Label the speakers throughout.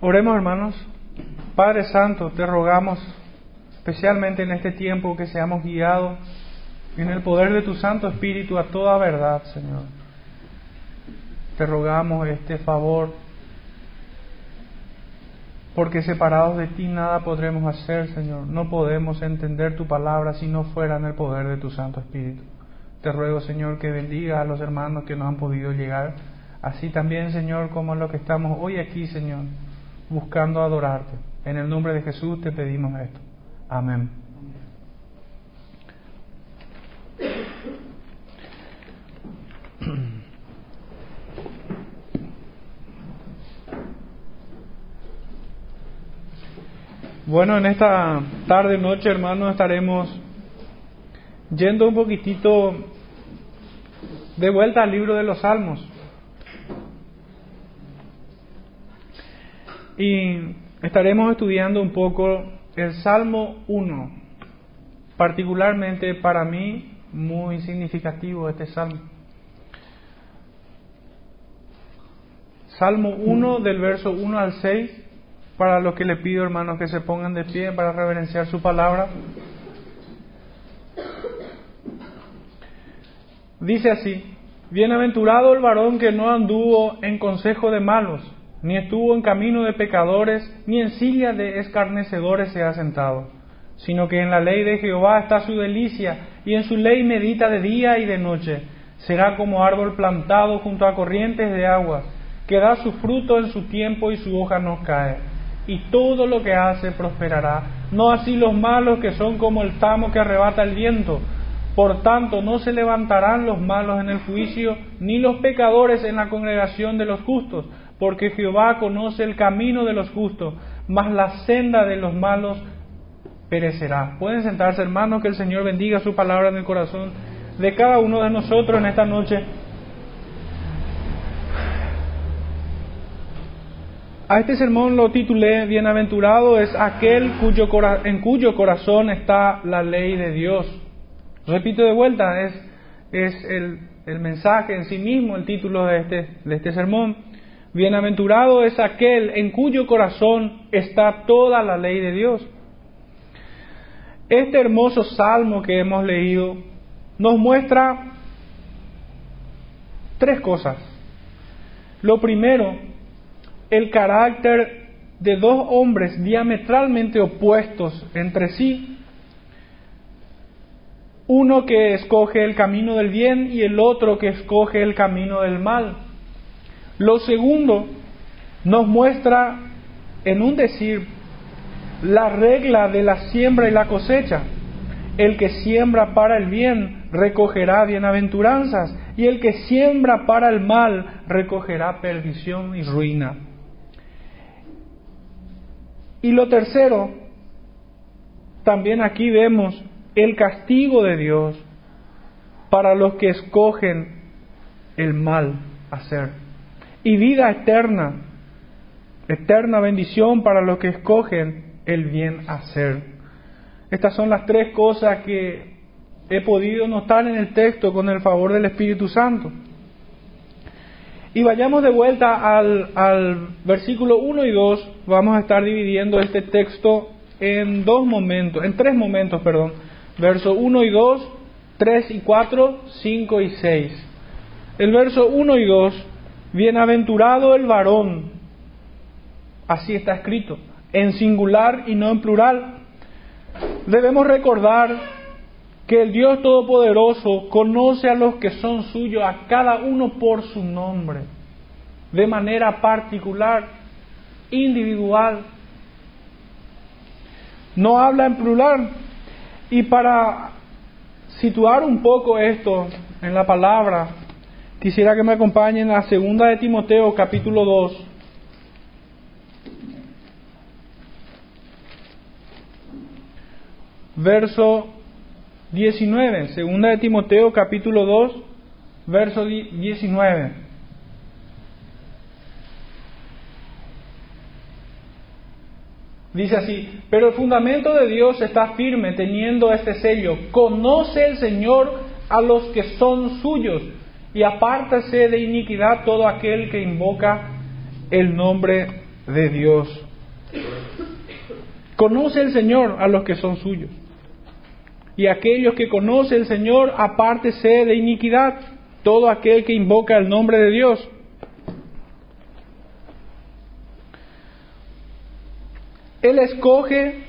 Speaker 1: Oremos hermanos. Padre Santo, te rogamos especialmente en este tiempo que seamos guiados en el poder de tu Santo Espíritu a toda verdad, Señor. Te rogamos este favor, porque separados de ti nada podremos hacer, Señor. No podemos entender tu palabra si no fuera en el poder de tu Santo Espíritu. Te ruego, Señor, que bendiga a los hermanos que no han podido llegar, así también, Señor, como lo que estamos hoy aquí, Señor buscando adorarte. En el nombre de Jesús te pedimos esto. Amén. Bueno, en esta tarde, noche, hermanos, estaremos yendo un poquitito de vuelta al libro de los Salmos. Y estaremos estudiando un poco el Salmo 1, particularmente para mí muy significativo este salmo. Salmo 1 del verso 1 al 6, para los que le pido hermanos que se pongan de pie para reverenciar su palabra. Dice así, Bienaventurado el varón que no anduvo en consejo de malos ni estuvo en camino de pecadores, ni en silla de escarnecedores se ha sentado, sino que en la ley de Jehová está su delicia, y en su ley medita de día y de noche. Será como árbol plantado junto a corrientes de agua, que da su fruto en su tiempo y su hoja no cae. Y todo lo que hace prosperará. No así los malos que son como el tamo que arrebata el viento. Por tanto, no se levantarán los malos en el juicio, ni los pecadores en la congregación de los justos porque Jehová conoce el camino de los justos, mas la senda de los malos perecerá. Pueden sentarse, hermanos, que el Señor bendiga su palabra en el corazón de cada uno de nosotros en esta noche. A este sermón lo titulé Bienaventurado es aquel cuyo en cuyo corazón está la ley de Dios. Repito de vuelta, es, es el, el mensaje en sí mismo, el título de este, de este sermón. Bienaventurado es aquel en cuyo corazón está toda la ley de Dios. Este hermoso salmo que hemos leído nos muestra tres cosas. Lo primero, el carácter de dos hombres diametralmente opuestos entre sí. Uno que escoge el camino del bien y el otro que escoge el camino del mal. Lo segundo nos muestra en un decir la regla de la siembra y la cosecha. El que siembra para el bien recogerá bienaventuranzas y el que siembra para el mal recogerá perdición y ruina. Y lo tercero, también aquí vemos el castigo de Dios para los que escogen el mal hacer y vida eterna, eterna bendición para los que escogen el bien hacer. Estas son las tres cosas que he podido notar en el texto con el favor del Espíritu Santo. Y vayamos de vuelta al, al versículo 1 y 2, vamos a estar dividiendo este texto en dos momentos, en tres momentos, perdón. Verso 1 y 2, 3 y 4, 5 y 6. El verso 1 y 2 Bienaventurado el varón, así está escrito, en singular y no en plural. Debemos recordar que el Dios Todopoderoso conoce a los que son suyos, a cada uno por su nombre, de manera particular, individual. No habla en plural. Y para situar un poco esto en la palabra, Quisiera que me acompañen a segunda de Timoteo capítulo 2. Verso 19, segunda de Timoteo capítulo 2, verso 19. Dice así, pero el fundamento de Dios está firme teniendo este sello. Conoce el Señor a los que son suyos y apártase de iniquidad todo aquel que invoca el nombre de Dios. Conoce el Señor a los que son suyos. Y aquellos que conoce el Señor, apártese de iniquidad, todo aquel que invoca el nombre de Dios. Él escoge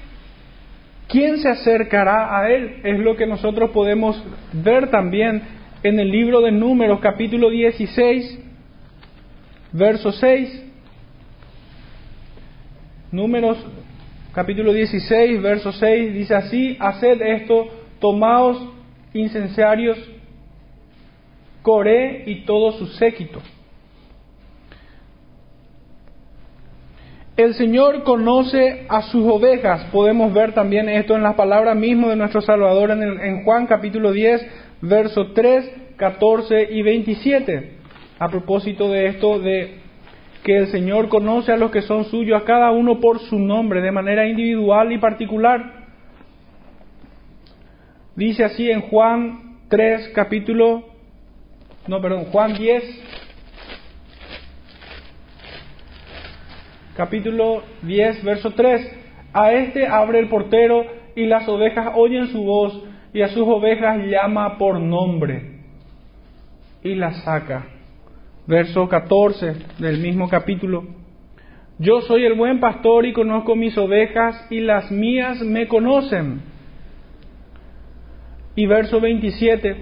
Speaker 1: quién se acercará a Él. Es lo que nosotros podemos ver también en el libro de Números, capítulo 16, verso 6. Números capítulo 16, verso 6 dice así, haced esto, tomaos incensarios, Coré y todo su séquito. El Señor conoce a sus ovejas. Podemos ver también esto en las palabras mismas de nuestro Salvador en, en Juan capítulo 10, verso 3, 14 y 27. A propósito de esto de que el Señor conoce a los que son suyos, a cada uno por su nombre, de manera individual y particular. Dice así en Juan 3, capítulo, no, perdón, Juan 10, capítulo 10, verso 3. A este abre el portero y las ovejas oyen su voz y a sus ovejas llama por nombre y las saca verso 14 del mismo capítulo. Yo soy el buen pastor y conozco mis ovejas y las mías me conocen. Y verso 27,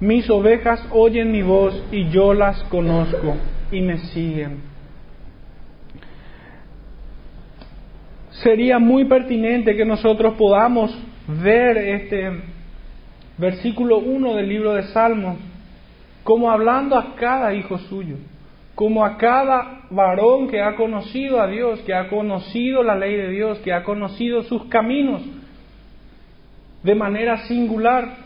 Speaker 1: mis ovejas oyen mi voz y yo las conozco y me siguen. Sería muy pertinente que nosotros podamos ver este versículo 1 del libro de Salmos como hablando a cada hijo suyo, como a cada varón que ha conocido a Dios, que ha conocido la ley de Dios, que ha conocido sus caminos de manera singular.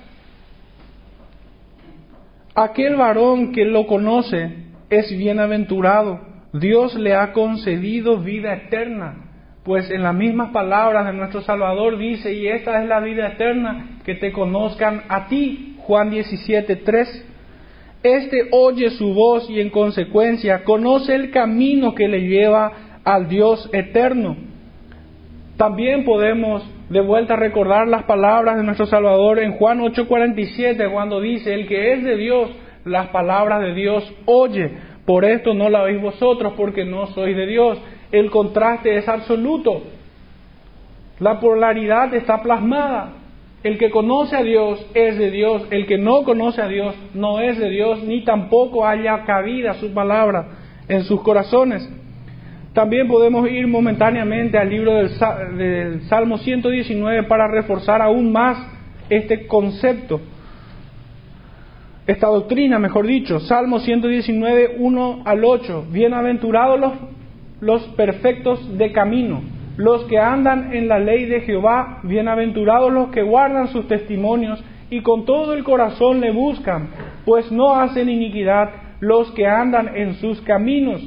Speaker 1: Aquel varón que lo conoce es bienaventurado. Dios le ha concedido vida eterna. Pues en las mismas palabras de nuestro Salvador dice, y esta es la vida eterna, que te conozcan a ti, Juan 17, 3. Este oye su voz y en consecuencia conoce el camino que le lleva al Dios eterno. También podemos de vuelta recordar las palabras de nuestro Salvador en Juan 8:47 cuando dice, el que es de Dios, las palabras de Dios oye. Por esto no la oís vosotros porque no sois de Dios. El contraste es absoluto. La polaridad está plasmada. El que conoce a Dios es de Dios, el que no conoce a Dios no es de Dios, ni tampoco haya cabida su palabra en sus corazones. También podemos ir momentáneamente al libro del, del Salmo 119 para reforzar aún más este concepto, esta doctrina, mejor dicho. Salmo 119, 1 al 8. Bienaventurados los, los perfectos de camino los que andan en la ley de Jehová, bienaventurados los que guardan sus testimonios y con todo el corazón le buscan, pues no hacen iniquidad los que andan en sus caminos.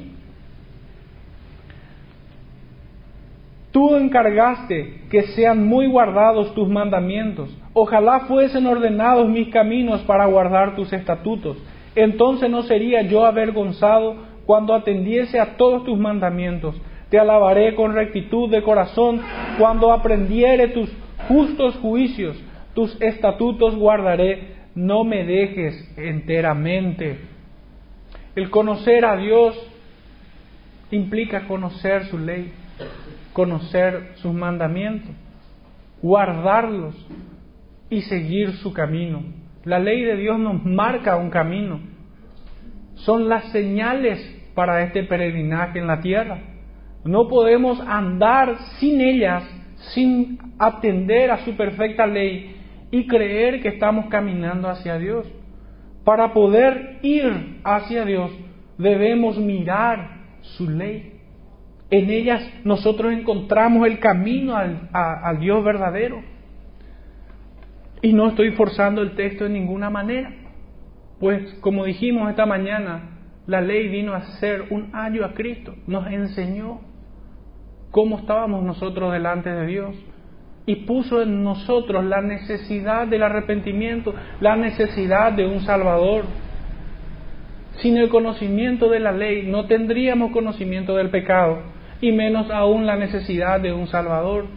Speaker 1: Tú encargaste que sean muy guardados tus mandamientos. Ojalá fuesen ordenados mis caminos para guardar tus estatutos. Entonces no sería yo avergonzado cuando atendiese a todos tus mandamientos. Te alabaré con rectitud de corazón cuando aprendiere tus justos juicios, tus estatutos guardaré, no me dejes enteramente. El conocer a Dios implica conocer su ley, conocer sus mandamientos, guardarlos y seguir su camino. La ley de Dios nos marca un camino. Son las señales para este peregrinaje en la tierra. No podemos andar sin ellas, sin atender a su perfecta ley y creer que estamos caminando hacia Dios. Para poder ir hacia Dios debemos mirar su ley. En ellas nosotros encontramos el camino al, al Dios verdadero. Y no estoy forzando el texto de ninguna manera, pues como dijimos esta mañana, la ley vino a ser un año a Cristo, nos enseñó cómo estábamos nosotros delante de Dios y puso en nosotros la necesidad del arrepentimiento, la necesidad de un Salvador. Sin el conocimiento de la ley no tendríamos conocimiento del pecado y menos aún la necesidad de un Salvador.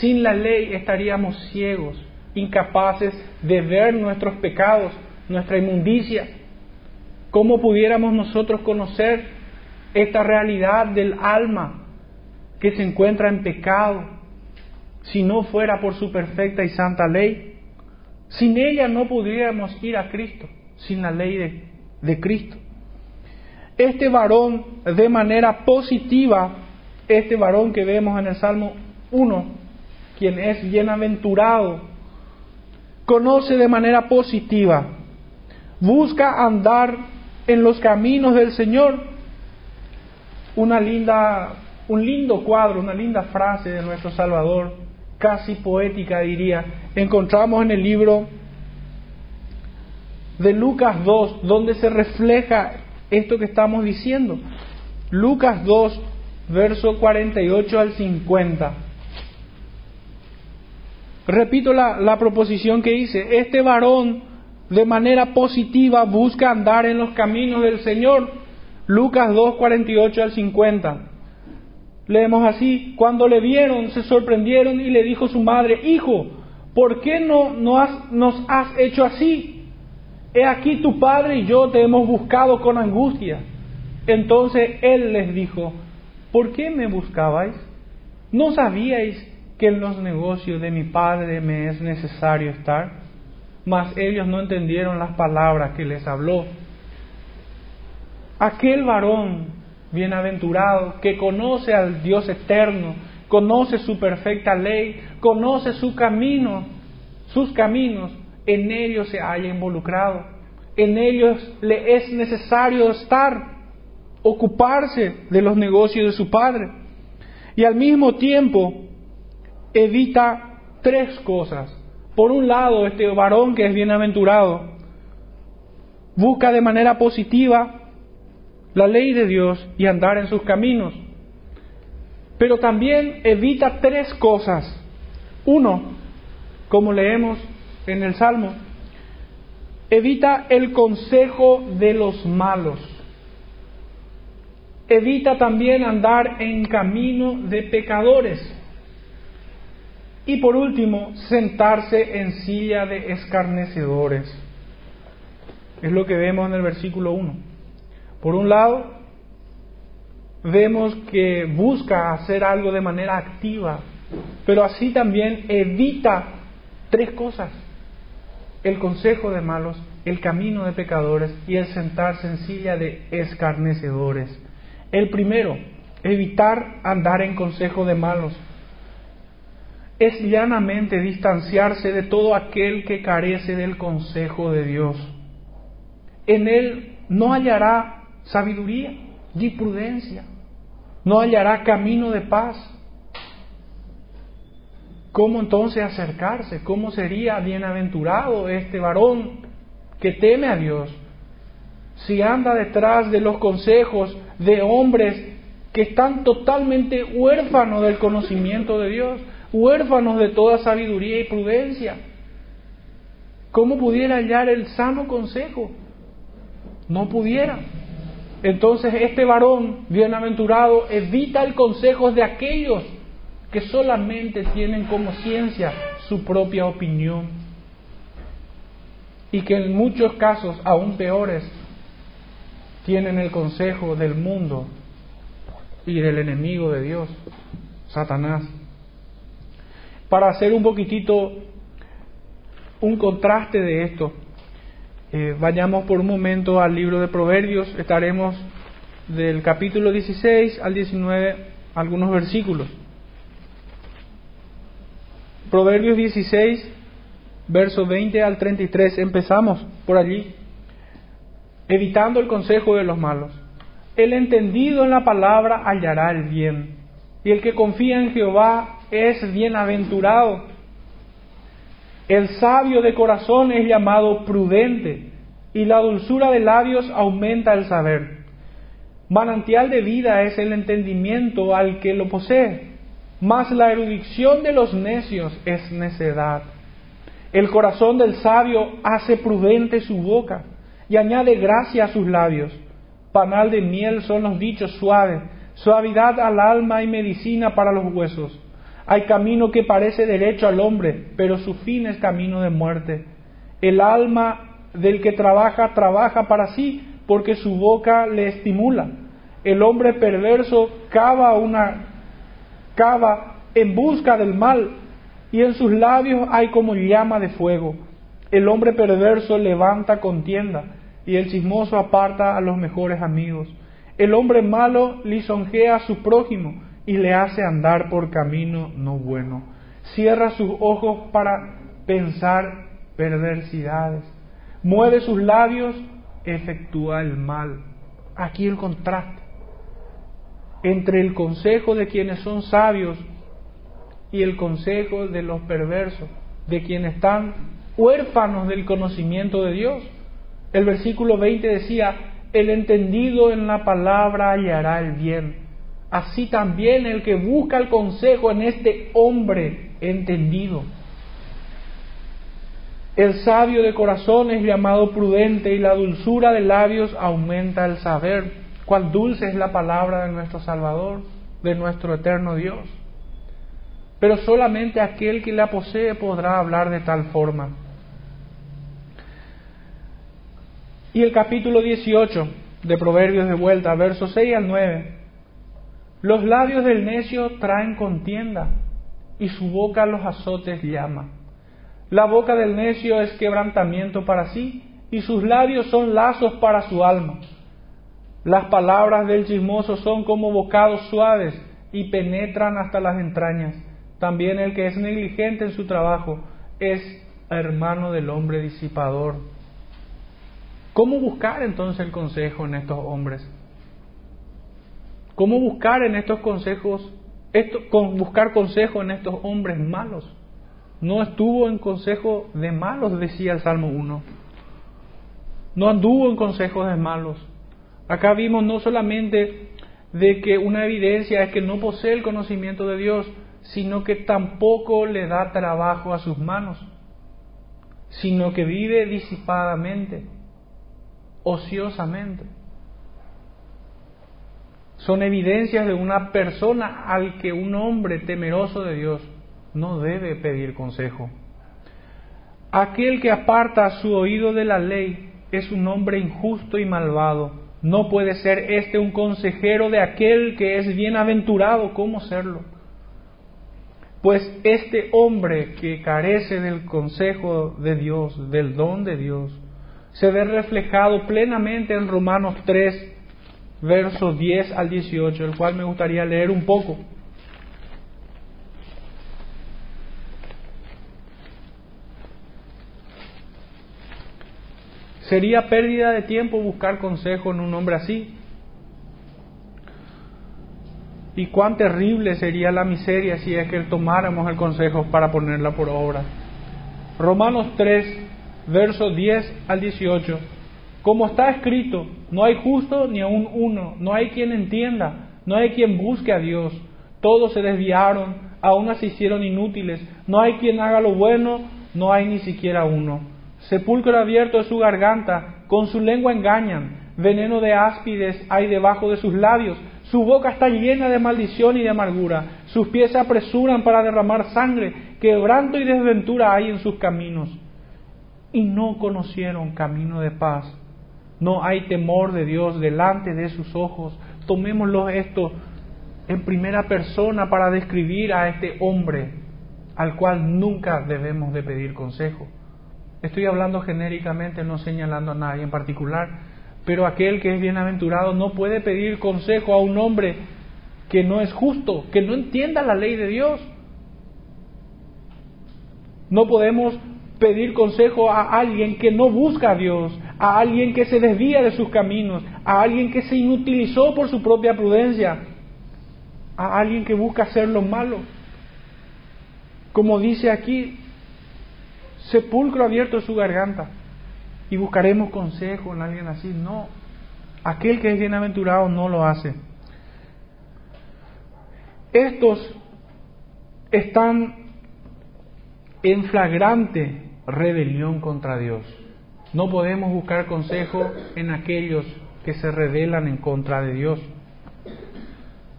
Speaker 1: Sin la ley estaríamos ciegos, incapaces de ver nuestros pecados, nuestra inmundicia. ¿Cómo pudiéramos nosotros conocer esta realidad del alma que se encuentra en pecado si no fuera por su perfecta y santa ley? Sin ella no pudiéramos ir a Cristo, sin la ley de, de Cristo. Este varón de manera positiva, este varón que vemos en el Salmo 1, quien es bienaventurado, conoce de manera positiva, busca andar en los caminos del Señor. Una linda, un lindo cuadro, una linda frase de nuestro Salvador, casi poética diría, encontramos en el libro de Lucas 2, donde se refleja esto que estamos diciendo. Lucas 2, verso 48 al 50. Repito la, proposición que hice. Este varón de manera positiva busca andar en los caminos del Señor. Lucas 2, 48 al 50. Leemos así, cuando le vieron se sorprendieron y le dijo su madre, hijo, ¿por qué no, nos has hecho así? He aquí tu padre y yo te hemos buscado con angustia. Entonces él les dijo, ¿por qué me buscabais? ¿No sabíais que en los negocios de mi padre me es necesario estar? Mas ellos no entendieron las palabras que les habló. Aquel varón bienaventurado que conoce al Dios eterno, conoce su perfecta ley, conoce su camino, sus caminos, en ellos se haya involucrado. En ellos le es necesario estar, ocuparse de los negocios de su padre. Y al mismo tiempo evita tres cosas. Por un lado, este varón que es bienaventurado busca de manera positiva la ley de Dios y andar en sus caminos. Pero también evita tres cosas. Uno, como leemos en el Salmo, evita el consejo de los malos. Evita también andar en camino de pecadores. Y por último, sentarse en silla de escarnecedores. Es lo que vemos en el versículo 1. Por un lado, vemos que busca hacer algo de manera activa, pero así también evita tres cosas el consejo de malos, el camino de pecadores y el sentarse en silla de escarnecedores. El primero, evitar andar en consejo de malos. Es llanamente distanciarse de todo aquel que carece del consejo de Dios. En él no hallará sabiduría ni prudencia, no hallará camino de paz, ¿Cómo entonces acercarse? ¿Cómo sería bienaventurado este varón que teme a Dios? Si anda detrás de los consejos de hombres que están totalmente huérfanos del conocimiento de Dios, huérfanos de toda sabiduría y prudencia. ¿Cómo pudiera hallar el sano consejo? No pudiera. Entonces este varón bienaventurado evita el consejo de aquellos que solamente tienen como ciencia su propia opinión y que en muchos casos, aún peores, tienen el consejo del mundo y del enemigo de Dios, Satanás. Para hacer un poquitito un contraste de esto, eh, vayamos por un momento al libro de Proverbios, estaremos del capítulo 16 al 19, algunos versículos. Proverbios 16, verso 20 al 33, empezamos por allí, evitando el consejo de los malos. El entendido en la palabra hallará el bien, y el que confía en Jehová es bienaventurado. El sabio de corazón es llamado prudente, y la dulzura de labios aumenta el saber. Manantial de vida es el entendimiento al que lo posee mas la erudición de los necios es necedad. El corazón del sabio hace prudente su boca y añade gracia a sus labios. Panal de miel son los dichos suaves, suavidad al alma y medicina para los huesos. Hay camino que parece derecho al hombre, pero su fin es camino de muerte. El alma del que trabaja, trabaja para sí, porque su boca le estimula. El hombre perverso cava una cava en busca del mal, y en sus labios hay como llama de fuego. El hombre perverso levanta contienda, y el chismoso aparta a los mejores amigos. El hombre malo lisonjea a su prójimo y le hace andar por camino no bueno. Cierra sus ojos para pensar perversidades. Mueve sus labios, efectúa el mal. Aquí el contraste entre el consejo de quienes son sabios y el consejo de los perversos, de quienes están huérfanos del conocimiento de Dios. El versículo 20 decía, el entendido en la palabra hallará el bien. Así también el que busca el consejo en este hombre entendido. El sabio de corazón es llamado prudente y la dulzura de labios aumenta el saber. Cuán dulce es la palabra de nuestro Salvador, de nuestro eterno Dios. Pero solamente aquel que la posee podrá hablar de tal forma. Y el capítulo 18 de Proverbios de vuelta, versos 6 al 9. Los labios del necio traen contienda y su boca los azotes llama. La boca del necio es quebrantamiento para sí y sus labios son lazos para su alma. Las palabras del chismoso son como bocados suaves y penetran hasta las entrañas. También el que es negligente en su trabajo es hermano del hombre disipador. ¿Cómo buscar entonces el consejo en estos hombres? ¿Cómo buscar en estos consejos, buscar consejo en estos hombres malos? No estuvo en consejo de malos, decía el Salmo 1. No anduvo en consejos de malos. Acá vimos no solamente de que una evidencia es que no posee el conocimiento de Dios, sino que tampoco le da trabajo a sus manos, sino que vive disipadamente ociosamente. Son evidencias de una persona al que un hombre temeroso de Dios no debe pedir consejo. Aquel que aparta su oído de la ley es un hombre injusto y malvado. No puede ser este un consejero de aquel que es bienaventurado. ¿Cómo serlo? Pues este hombre que carece del consejo de Dios, del don de Dios, se ve reflejado plenamente en Romanos 3, versos 10 al 18, el cual me gustaría leer un poco. Sería pérdida de tiempo buscar consejo en un hombre así. Y cuán terrible sería la miseria si es que tomáramos el consejo para ponerla por obra. Romanos 3, versos 10 al 18. Como está escrito, no hay justo ni aun uno, no hay quien entienda, no hay quien busque a Dios. Todos se desviaron, aún se hicieron inútiles. No hay quien haga lo bueno, no hay ni siquiera uno. Sepulcro abierto es su garganta, con su lengua engañan. Veneno de áspides hay debajo de sus labios. Su boca está llena de maldición y de amargura. Sus pies se apresuran para derramar sangre. Quebranto y desventura hay en sus caminos y no conocieron camino de paz. No hay temor de Dios delante de sus ojos. Tomémoslo esto en primera persona para describir a este hombre al cual nunca debemos de pedir consejo. Estoy hablando genéricamente, no señalando a nadie en particular, pero aquel que es bienaventurado no puede pedir consejo a un hombre que no es justo, que no entienda la ley de Dios. No podemos pedir consejo a alguien que no busca a Dios, a alguien que se desvía de sus caminos, a alguien que se inutilizó por su propia prudencia, a alguien que busca hacer lo malo. Como dice aquí, sepulcro abierto en su garganta y buscaremos consejo en alguien así. No, aquel que es bienaventurado no lo hace. Estos están en flagrante rebelión contra Dios. No podemos buscar consejo en aquellos que se rebelan en contra de Dios.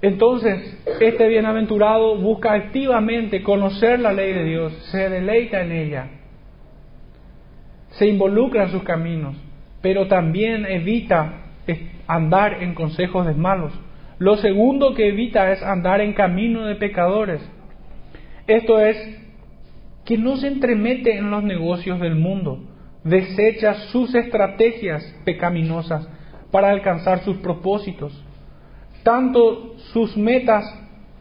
Speaker 1: Entonces, este bienaventurado busca activamente conocer la ley de Dios, se deleita en ella, se involucra en sus caminos, pero también evita andar en consejos de malos. Lo segundo que evita es andar en camino de pecadores. Esto es que no se entremete en los negocios del mundo, desecha sus estrategias pecaminosas para alcanzar sus propósitos. Tanto sus metas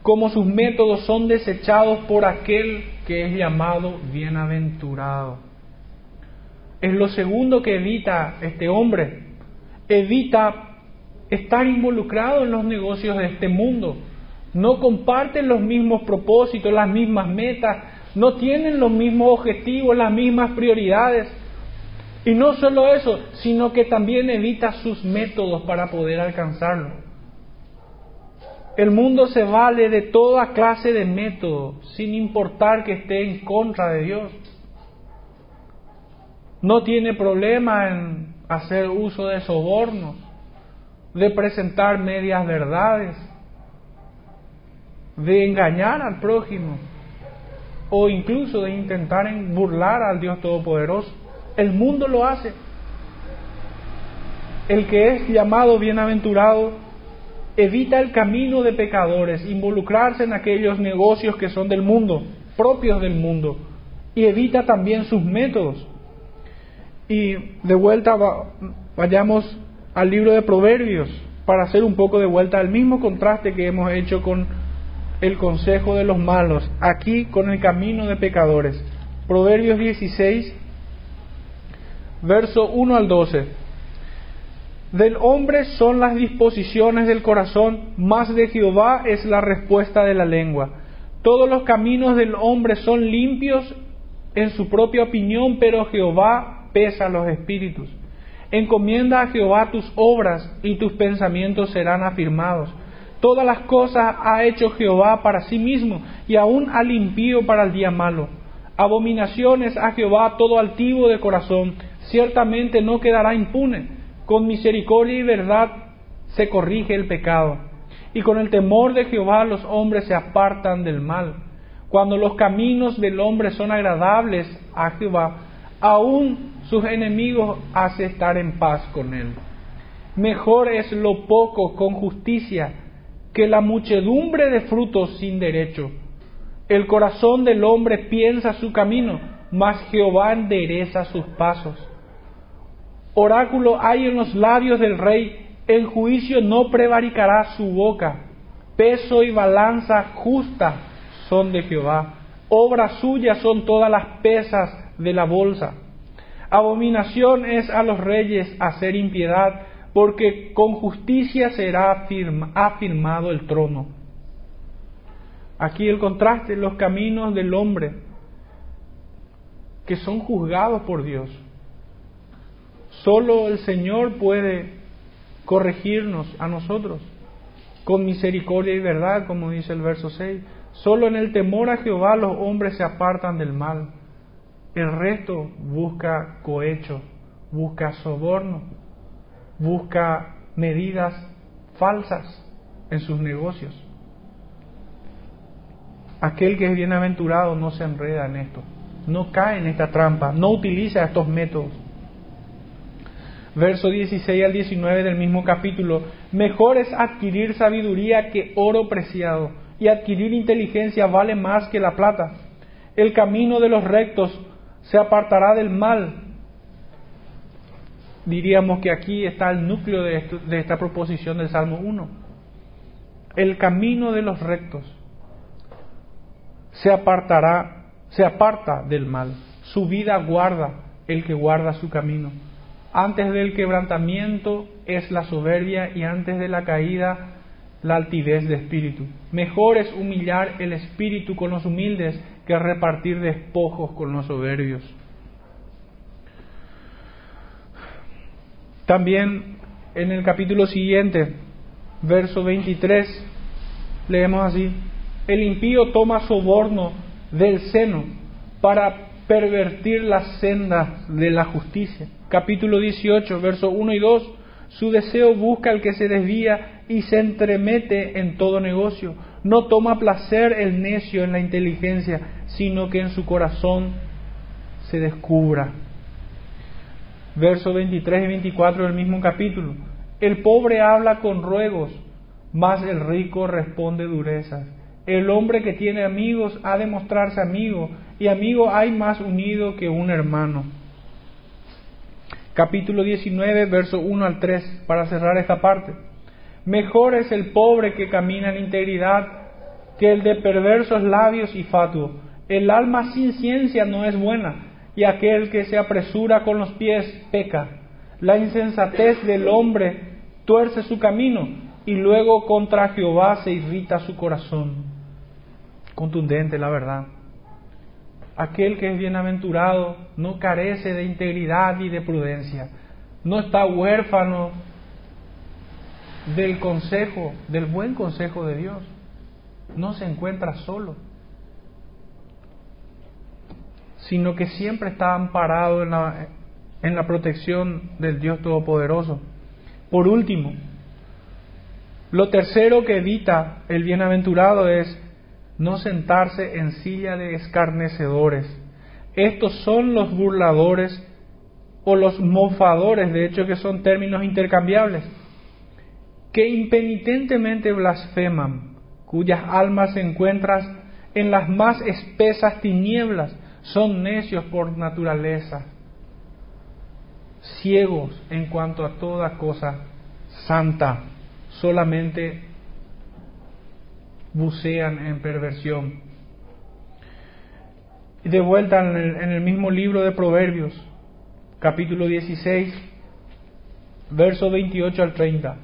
Speaker 1: como sus métodos son desechados por aquel que es llamado bienaventurado. Es lo segundo que evita este hombre. Evita estar involucrado en los negocios de este mundo. No comparten los mismos propósitos, las mismas metas, no tienen los mismos objetivos, las mismas prioridades. Y no solo eso, sino que también evita sus métodos para poder alcanzarlo. El mundo se vale de toda clase de métodos, sin importar que esté en contra de Dios. No tiene problema en hacer uso de sobornos, de presentar medias verdades, de engañar al prójimo o incluso de intentar burlar al Dios Todopoderoso. El mundo lo hace. El que es llamado bienaventurado evita el camino de pecadores, involucrarse en aquellos negocios que son del mundo, propios del mundo, y evita también sus métodos. Y de vuelta vayamos al libro de Proverbios para hacer un poco de vuelta al mismo contraste que hemos hecho con el consejo de los malos, aquí con el camino de pecadores. Proverbios 16, verso 1 al 12. Del hombre son las disposiciones del corazón, más de Jehová es la respuesta de la lengua. Todos los caminos del hombre son limpios en su propia opinión, pero Jehová pesa los espíritus. Encomienda a Jehová tus obras y tus pensamientos serán afirmados. Todas las cosas ha hecho Jehová para sí mismo y aún al impío para el día malo. Abominaciones a Jehová todo altivo de corazón, ciertamente no quedará impune. Con misericordia y verdad se corrige el pecado. Y con el temor de Jehová los hombres se apartan del mal. Cuando los caminos del hombre son agradables a Jehová, aún sus enemigos hace estar en paz con él. Mejor es lo poco con justicia que la muchedumbre de frutos sin derecho. El corazón del hombre piensa su camino, mas Jehová endereza sus pasos. Oráculo hay en los labios del rey, en juicio no prevaricará su boca. Peso y balanza justa son de Jehová. Obra suya son todas las pesas de la bolsa. Abominación es a los reyes hacer impiedad, porque con justicia será afirmado el trono. Aquí el contraste, los caminos del hombre, que son juzgados por Dios. Solo el Señor puede corregirnos a nosotros con misericordia y verdad, como dice el verso 6. Solo en el temor a Jehová los hombres se apartan del mal. El resto busca cohecho, busca soborno, busca medidas falsas en sus negocios. Aquel que es bienaventurado no se enreda en esto, no cae en esta trampa, no utiliza estos métodos. Verso 16 al 19 del mismo capítulo, mejor es adquirir sabiduría que oro preciado, y adquirir inteligencia vale más que la plata. El camino de los rectos se apartará del mal, diríamos que aquí está el núcleo de, esta proposición del Salmo 1. El camino de los rectos se apartará, se aparta del mal. Su vida guarda el que guarda su camino. Antes del quebrantamiento es la soberbia y antes de la caída la altivez de espíritu. Mejor es humillar el espíritu con los humildes que repartir despojos con los soberbios. También en el capítulo siguiente, verso 23, leemos así, el impío toma soborno del seno para pervertir las sendas de la justicia. Capítulo 18, verso 1 y 2, Su deseo busca al que se desvía y se entremete en todo negocio. No toma placer el necio en la inteligencia, sino que en su corazón se descubra. Versos 23 y 24 del mismo capítulo. El pobre habla con ruegos, mas el rico responde durezas. El hombre que tiene amigos ha de mostrarse amigo, y amigo hay más unido que un hermano. Capítulo 19, verso 1 al 3, para cerrar esta parte. Mejor es el pobre que camina en integridad que el de perversos labios y fatuo. El alma sin ciencia no es buena, y aquel que se apresura con los pies peca. La insensatez del hombre tuerce su camino, y luego contra Jehová se irrita su corazón. Contundente la verdad. Aquel que es bienaventurado no carece de integridad y de prudencia. No está huérfano del consejo, del buen consejo de Dios. No se encuentra solo, sino que siempre está amparado en la, en la protección del Dios Todopoderoso. Por último, lo tercero que evita el bienaventurado es no sentarse en silla de escarnecedores. Estos son los burladores o los mofadores, de hecho que son términos intercambiables, que impenitentemente blasfeman, cuyas almas se encuentran en las más espesas tinieblas, son necios por naturaleza, ciegos en cuanto a toda cosa santa, solamente bucean en perversión. Y de vuelta en el, mismo libro de Proverbios, capítulo 16, verso 28 al 30.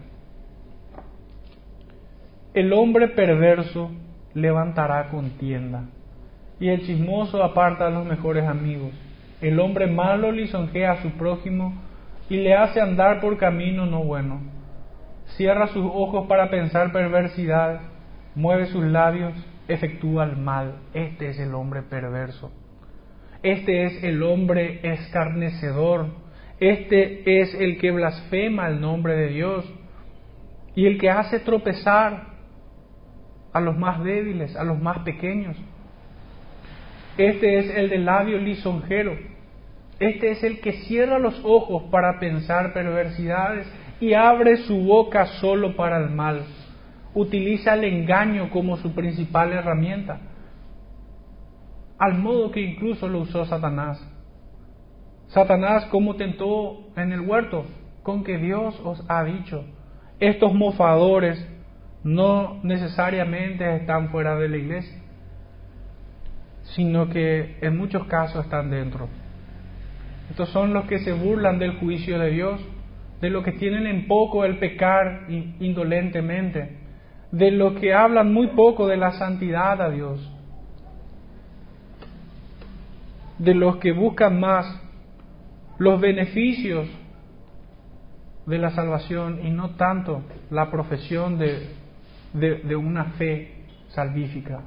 Speaker 1: El hombre perverso levantará contienda, y el chismoso aparta a los mejores amigos. El hombre malo lisonjea a su prójimo y le hace andar por camino no bueno. Cierra sus ojos para pensar perversidades mueve sus labios, efectúa el mal. Este es el hombre perverso. Este es el hombre escarnecedor. Este es el que blasfema el nombre de Dios y el que hace tropezar a los más débiles, a los más pequeños. Este es el de labio lisonjero. Este es el que cierra los ojos para pensar perversidades y abre su boca solo para el mal utiliza el engaño como su principal herramienta, al modo que incluso lo usó Satanás. Satanás, como tentó en el huerto? Con que Dios os ha dicho, estos mofadores no necesariamente están fuera de la iglesia, sino que en muchos casos están dentro. Estos son los que se burlan del juicio de Dios, de los que tienen en poco el pecar indolentemente, de lo que hablan muy poco de la santidad a Dios, de los que buscan más los beneficios de la salvación y no tanto la profesión de, de, una fe salvífica.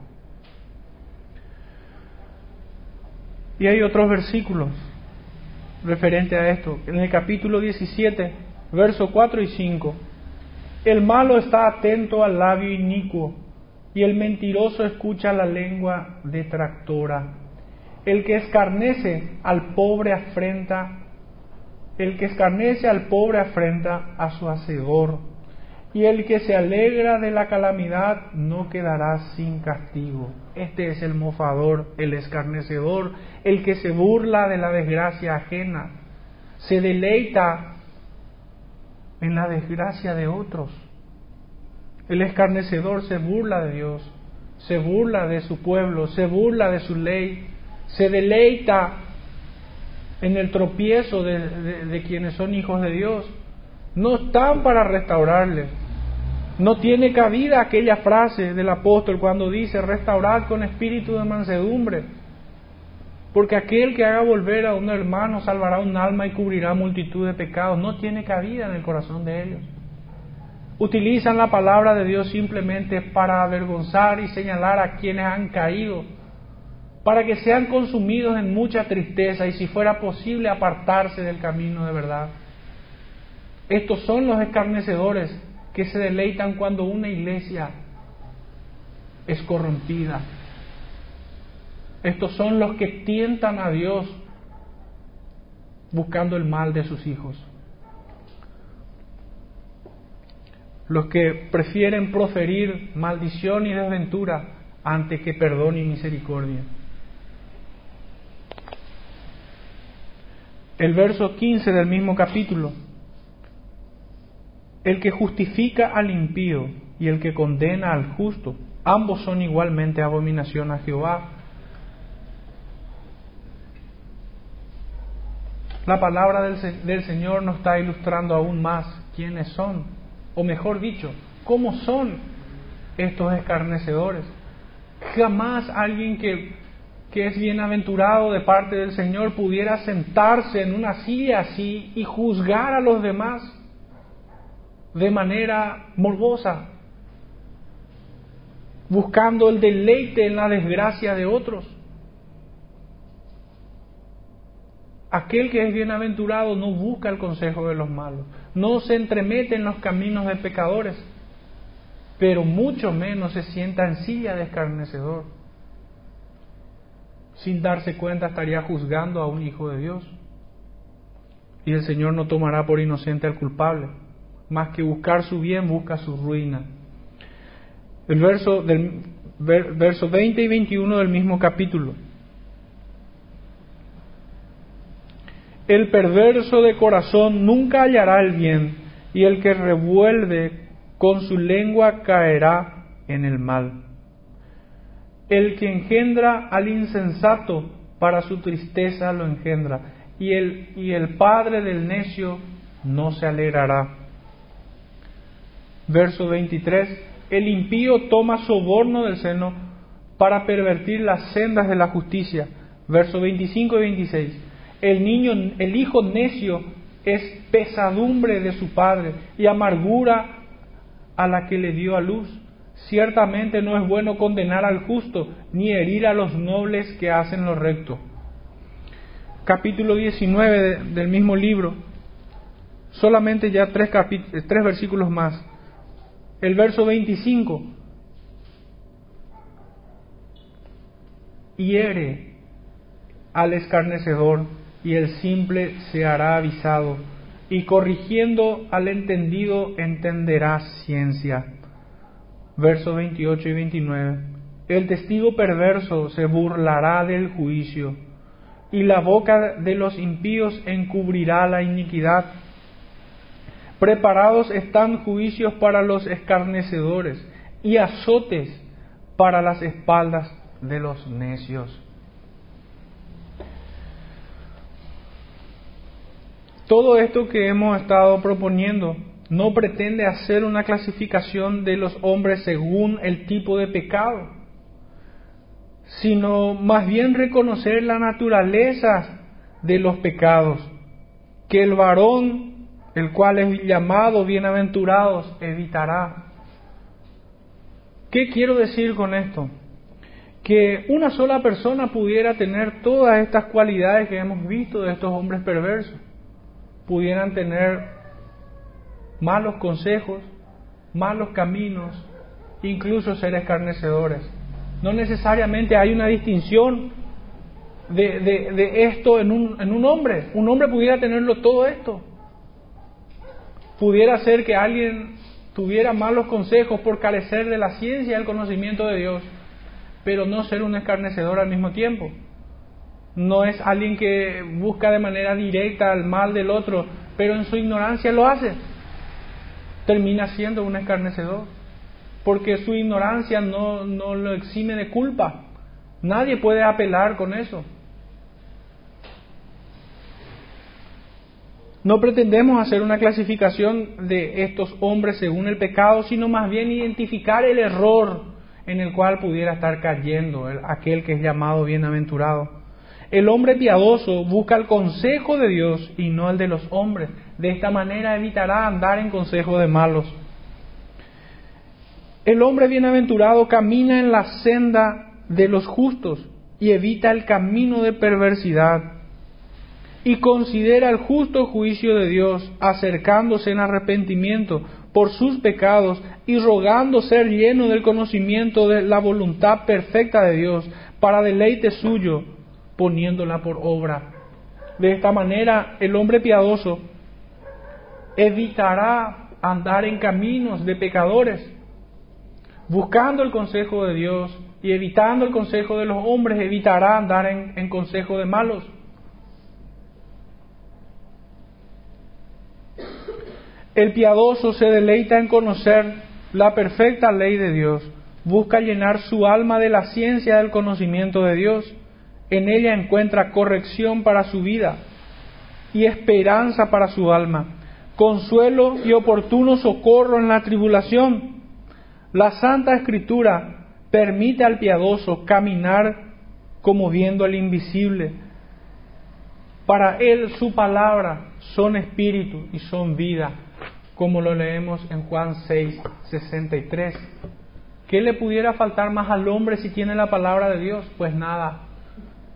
Speaker 1: Y hay otros versículos referentes a esto. En el capítulo 17, versos 4 y 5 el malo está atento al labio inicuo y el mentiroso escucha la lengua detractora. El que escarnece al pobre afrenta, el que escarnece al pobre afrenta a su hacedor, y el que se alegra de la calamidad no quedará sin castigo. Este es el mofador, el escarnecedor, el que se burla de la desgracia ajena, se deleita en la desgracia de otros. El escarnecedor se burla de Dios, se burla de su pueblo, se burla de su ley, se deleita en el tropiezo de, quienes son hijos de Dios. No están para restaurarle. No tiene cabida aquella frase del apóstol cuando dice restaurar con espíritu de mansedumbre. Porque aquel que haga volver a un hermano salvará un alma y cubrirá multitud de pecados. No tiene cabida en el corazón de ellos. Utilizan la palabra de Dios simplemente para avergonzar y señalar a quienes han caído, para que sean consumidos en mucha tristeza y si fuera posible apartarse del camino de verdad. Estos son los escarnecedores que se deleitan cuando una iglesia es corrompida. Estos son los que tientan a Dios buscando el mal de sus hijos. Los que prefieren proferir maldición y desventura antes que perdón y misericordia. El verso 15 del mismo capítulo. El que justifica al impío y el que condena al justo, ambos son igualmente abominación a Jehová. La palabra del, Señor nos está ilustrando aún más quiénes son, o mejor dicho, cómo son estos escarnecedores. Jamás alguien que es bienaventurado de parte del Señor pudiera sentarse en una silla así y juzgar a los demás de manera morbosa, buscando el deleite en la desgracia de otros. Aquel que es bienaventurado no busca el consejo de los malos, no se entremete en los caminos de pecadores, pero mucho menos se sienta en silla de escarnecedor sin darse cuenta estaría juzgando a un hijo de Dios. Y el Señor no tomará por inocente al culpable. Más que buscar su bien, busca su ruina. El verso, del, verso 20 y 21 del mismo capítulo. El perverso de corazón nunca hallará el bien, y el que revuelve con su lengua caerá en el mal el que engendra al insensato, para su tristeza lo engendra, y el, y el padre del necio no se alegrará. Verso 23, el impío toma soborno del seno para pervertir las sendas de la justicia. Verso 25 y 26, el niño, el hijo necio es pesadumbre de su padre y amargura a la que le dio a luz. Ciertamente no es bueno condenar al justo, ni herir a los nobles que hacen lo recto. Capítulo 19 del mismo libro, solamente ya tres, tres versículos más. El verso 25. Hiere al escarnecedor y el simple se hará avisado, y corrigiendo al entendido entenderá ciencia versos 28 y 29. El testigo perverso se burlará del juicio, y la boca de los impíos encubrirá la iniquidad. Preparados están juicios para los escarnecedores y azotes para las espaldas de los necios. Todo esto que hemos estado proponiendo no pretende hacer una clasificación de los hombres según el tipo de pecado, sino más bien reconocer la naturaleza de los pecados, que el varón, el cual es llamado bienaventurados, evitará. ¿Qué quiero decir con esto? Que una sola persona pudiera tener todas estas cualidades que hemos visto de estos hombres perversos, pudieran tener malos consejos, malos caminos, incluso ser escarnecedores. No necesariamente hay una distinción de, de, esto en un, en un hombre. Un hombre pudiera tenerlo todo esto. Pudiera ser que alguien tuviera malos consejos por carecer de la ciencia y el conocimiento de Dios, pero no ser un escarnecedor al mismo tiempo. No es alguien que busca de manera directa el mal del otro, pero en su ignorancia lo hace termina siendo un escarnecedor, porque su ignorancia no, no lo exime de culpa. Nadie puede apelar con eso. No pretendemos hacer una clasificación de estos hombres según el pecado, sino más bien identificar el error en el cual pudiera estar cayendo aquel que es llamado bienaventurado. El hombre piadoso busca el consejo de Dios y no el de los hombres. De esta manera evitará andar en consejo de malos. El hombre bienaventurado camina en la senda de los justos y evita el camino de perversidad. Y considera el justo juicio de Dios, acercándose en arrepentimiento por sus pecados y rogando ser lleno del conocimiento de la voluntad perfecta de Dios, para deleite suyo, poniéndola por obra. De esta manera, el hombre piadoso evitará andar en caminos de pecadores, buscando el consejo de Dios y evitando el consejo de los hombres, evitará andar en, en consejo de malos. El piadoso se deleita en conocer la perfecta ley de Dios, busca llenar su alma de la ciencia del conocimiento de Dios, en ella encuentra corrección para su vida y esperanza para su alma, consuelo y oportuno socorro en la tribulación. La Santa Escritura permite al piadoso caminar como viendo al invisible. Para él su palabra son espíritu y son vida como lo leemos en Juan 6, 63. ¿Qué le pudiera faltar más al hombre si tiene la palabra de Dios? Pues nada,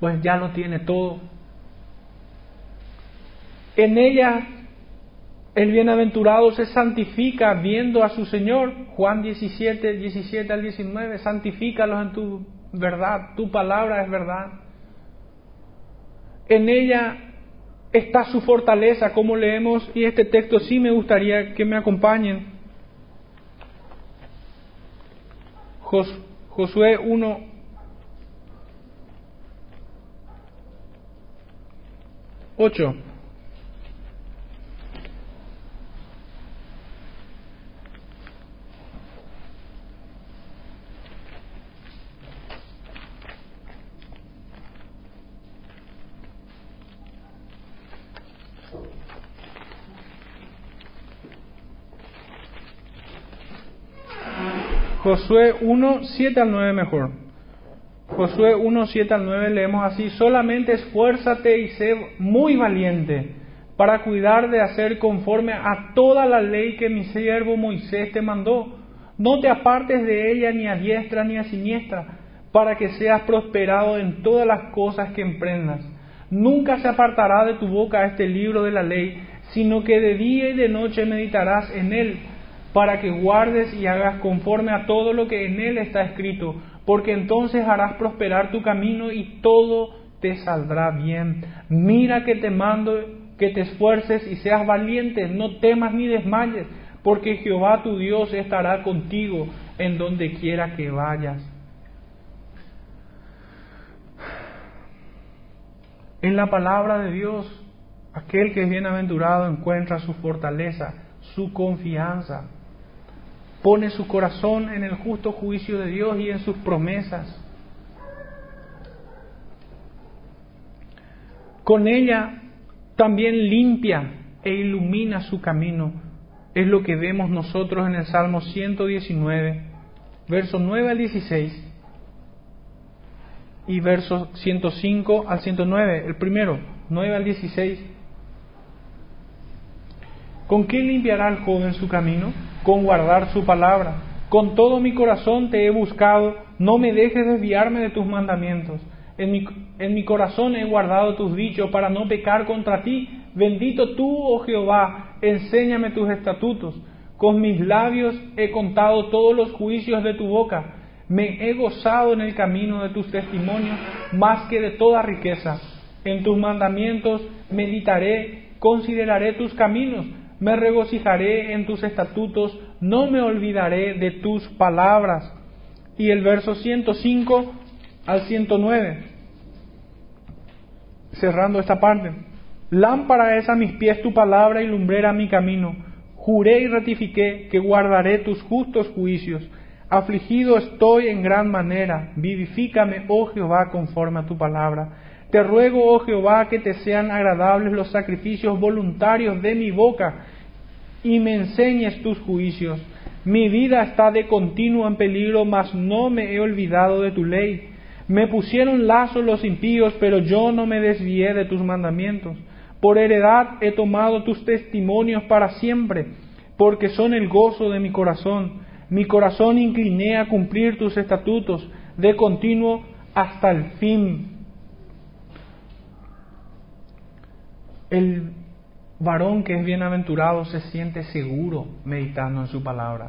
Speaker 1: pues ya lo tiene todo. En ella el bienaventurado se santifica viendo a su Señor. Juan 17, 17 al 19, santifícalos en tu verdad, tu palabra es verdad. En ella está su fortaleza, como leemos, y este texto sí me gustaría que me acompañen. Josué 1, 8. Josué 1, 7 al 9 mejor. Josué 1, 7 al 9 leemos así, solamente esfuérzate y sé muy valiente para cuidar de hacer conforme a toda la ley que mi siervo Moisés te mandó. No te apartes de ella ni a diestra ni a siniestra, para que seas prosperado en todas las cosas que emprendas. Nunca se apartará de tu boca este libro de la ley, sino que de día y de noche meditarás en él para que guardes y hagas conforme a todo lo que en él está escrito, porque entonces harás prosperar tu camino y todo te saldrá bien. Mira que te mando que te esfuerces y seas valiente, no temas ni desmayes, porque Jehová tu Dios estará contigo en donde quiera que vayas. En la palabra de Dios, aquel que es bienaventurado encuentra su fortaleza, su confianza pone su corazón en el justo juicio de Dios y en sus promesas. Con ella también limpia e ilumina su camino. Es lo que vemos nosotros en el Salmo 119, versos 9 al 16 y versos 105 al 109. El primero, 9 al 16. ¿Con qué limpiará el joven su camino? con guardar su palabra. Con todo mi corazón te he buscado, no me dejes desviarme de tus mandamientos. En mi, en mi, corazón he guardado tus dichos para no pecar contra ti. Bendito tú, oh Jehová, enséñame tus estatutos. Con mis labios he contado todos los juicios de tu boca. Me he gozado en el camino de tus testimonios más que de toda riqueza. En tus mandamientos meditaré, consideraré tus caminos me regocijaré en tus estatutos, no me olvidaré de tus palabras. Y el verso 105 al 109, cerrando esta parte. Lámpara es a mis pies tu palabra y lumbrera mi camino. Juré y ratifiqué que guardaré tus justos juicios. Afligido estoy en gran manera. Vivifícame, oh Jehová, conforme a tu palabra. Te ruego, oh Jehová, que te sean agradables los sacrificios voluntarios de mi boca y me enseñes tus juicios. Mi vida está de continuo en peligro, mas no me he olvidado de tu ley. Me pusieron lazos los impíos, pero yo no me desvié de tus mandamientos. Por heredad he tomado tus testimonios para siempre, porque son el gozo de mi corazón. Mi corazón incliné a cumplir tus estatutos de continuo hasta el fin. El varón que es bienaventurado se siente seguro meditando en su palabra.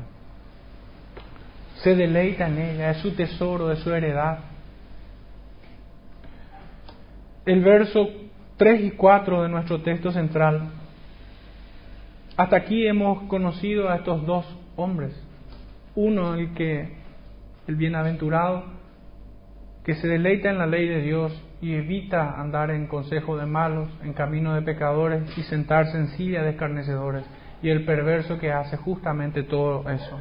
Speaker 1: Se deleita en ella, es su tesoro, es su heredad. El verso 3 y 4 de nuestro texto central. Hasta aquí hemos conocido a estos dos hombres. Uno, el que, el bienaventurado, que se deleita en la ley de Dios y evita andar en consejo de malos, en camino de pecadores y sentarse en silla de escarnecedores, y el perverso que hace justamente todo eso.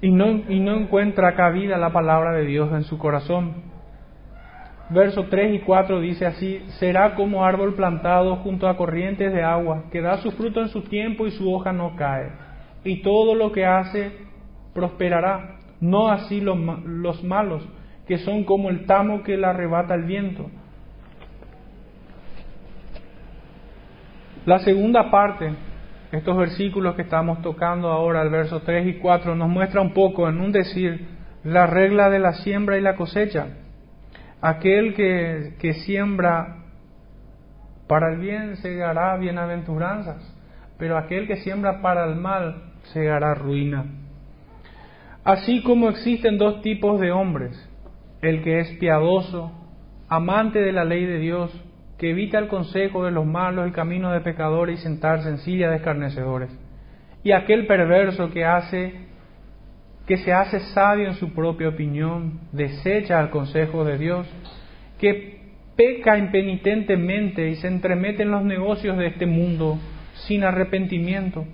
Speaker 1: Y no, y no encuentra cabida la palabra de Dios en su corazón. Verso 3 y 4 dice así, será como árbol plantado junto a corrientes de agua, que da su fruto en su tiempo y su hoja no cae, y todo lo que hace prosperará no así los, los malos, que son como el tamo que le arrebata el viento. La segunda parte, estos versículos que estamos tocando ahora, el verso 3 y 4, nos muestra un poco, en un decir, la regla de la siembra y la cosecha. Aquel que, que siembra para el bien segará bienaventuranzas, pero aquel que siembra para el mal segará ruina. Así como existen dos tipos de hombres, el que es piadoso, amante de la ley de Dios, que evita el consejo de los malos, el camino de pecadores y sentarse en silla de escarnecedores, y aquel perverso que hace que se hace sabio en su propia opinión, desecha el consejo de Dios, que peca impenitentemente y se entremete en los negocios de este mundo sin arrepentimiento,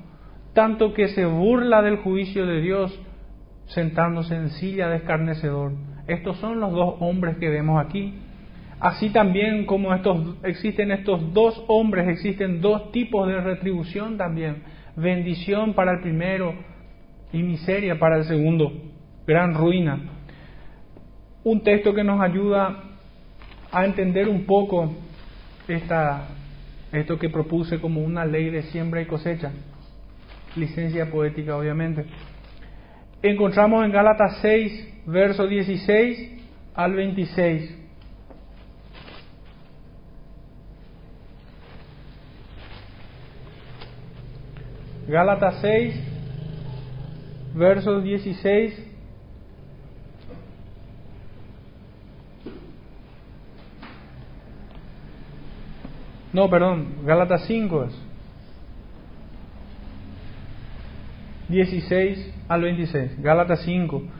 Speaker 1: tanto que se burla del juicio de Dios sentándose en silla de escarnecedor. Estos son los dos hombres que vemos aquí. Así también como estos, existen estos dos hombres, existen dos tipos de retribución también. Bendición para el primero y miseria para el segundo. Gran ruina. Un texto que nos ayuda a entender un poco esta, esto que propuse como una ley de siembra y cosecha. Licencia poética, obviamente encontramos en Gálatas 6, verso 16 al 26. Gálatas 6, versos 16 No, perdón, Gálatas 5 es. 16 al 26, Gálatas 5.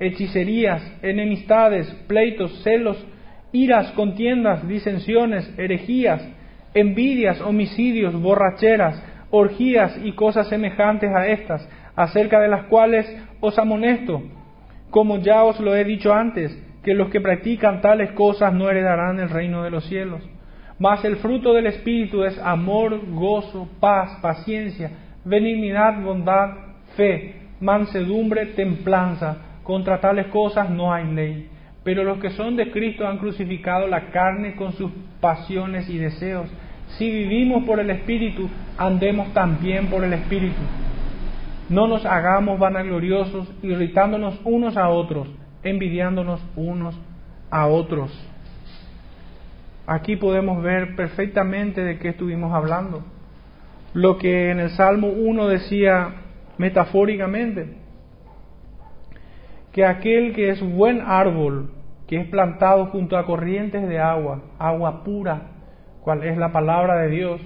Speaker 1: hechicerías, enemistades, pleitos, celos, iras, contiendas, disensiones, herejías, envidias, homicidios, borracheras, orgías y cosas semejantes a estas, acerca de las cuales os amonesto, como ya os lo he dicho antes, que los que practican tales cosas no heredarán el reino de los cielos. Mas el fruto del Espíritu es amor, gozo, paz, paciencia, benignidad, bondad, fe, mansedumbre, templanza contra tales cosas no hay ley. Pero los que son de Cristo han crucificado la carne con sus pasiones y deseos. Si vivimos por el Espíritu, andemos también por el Espíritu. No nos hagamos vanagloriosos, irritándonos unos a otros, envidiándonos unos a otros. Aquí podemos ver perfectamente de qué estuvimos hablando. Lo que en el Salmo 1 decía metafóricamente, que aquel que es buen árbol, que es plantado junto a corrientes de agua, agua pura, cual es la palabra de Dios,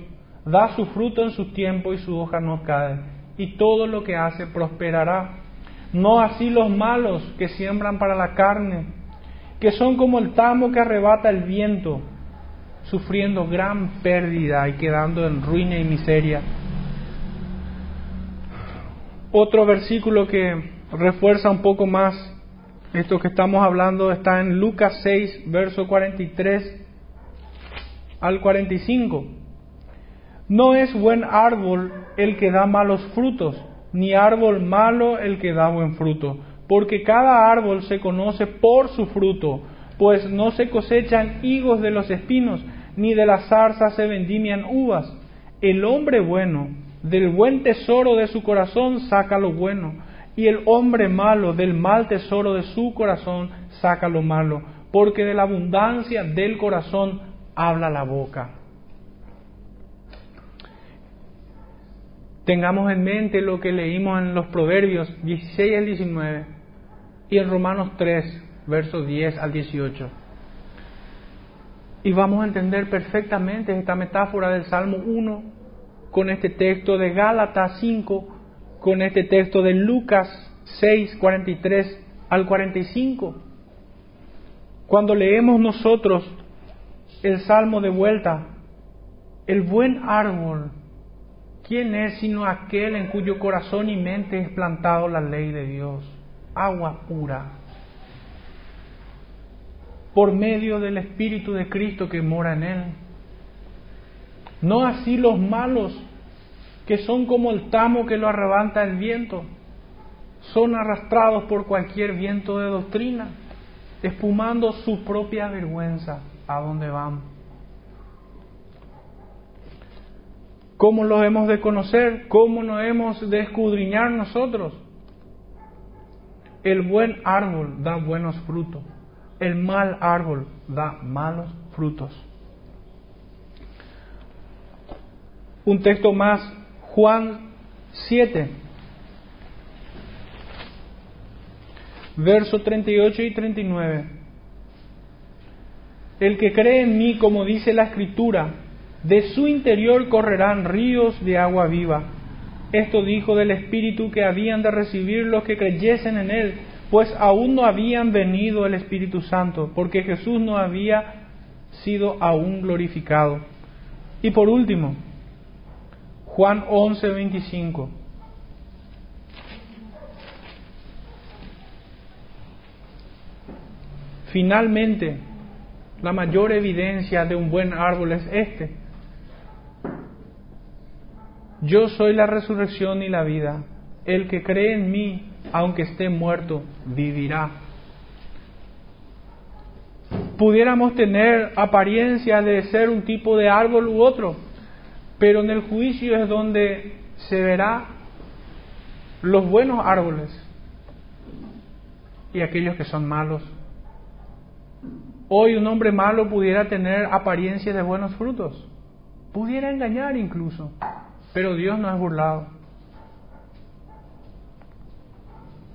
Speaker 1: da su fruto en su tiempo y su hoja no cae, y todo lo que hace prosperará. No así los malos que siembran para la carne, que son como el tamo que arrebata el viento, sufriendo gran pérdida y quedando en ruina y miseria. Otro versículo que refuerza un poco más esto que estamos hablando, está en Lucas 6, verso 43 al 45. No es buen árbol el que da malos frutos, ni árbol malo el que da buen fruto, porque cada árbol se conoce por su fruto, pues no se cosechan higos de los espinos, ni de las zarzas se vendimian uvas. El hombre bueno, del buen tesoro de su corazón saca lo bueno, y el hombre malo, del mal tesoro de su corazón saca lo malo, porque de la abundancia del corazón habla la boca. Tengamos en mente lo que leímos en los Proverbios 16 al 19 y en Romanos 3, versos 10 al 18. Y vamos a entender perfectamente esta metáfora del Salmo 1 con este texto de Gálatas 5, con este texto de Lucas 6, 43 al 45. Cuando leemos nosotros el Salmo de vuelta, el buen árbol ¿Quién es sino aquel en cuyo corazón y mente es plantado la ley de Dios? Agua pura. Por medio del Espíritu de Cristo que mora en él. No así los malos, que son como el tamo que lo arrebata el viento. Son arrastrados por cualquier viento de doctrina, espumando su propia vergüenza a donde van. ¿Cómo los hemos de conocer? ¿Cómo nos hemos de escudriñar nosotros? El buen árbol da buenos frutos, el mal árbol da malos frutos. Un texto más, Juan 7, versos 38 y 39. El que cree en mí, como dice la escritura, de su interior correrán ríos de agua viva. Esto dijo del Espíritu que habían de recibir los que creyesen en Él, pues aún no habían venido el Espíritu Santo, porque Jesús no había sido aún glorificado. Y por último, Juan 11, 25. Finalmente, la mayor evidencia de un buen árbol es este yo soy la resurrección y la vida. El que cree en mí, aunque esté muerto, vivirá. Pudiéramos tener apariencia de ser un tipo de árbol u otro, pero en el juicio es donde se verá los buenos árboles y aquellos que son malos. Hoy un hombre malo pudiera tener apariencia de buenos frutos, pudiera engañar incluso, pero Dios no es burlado.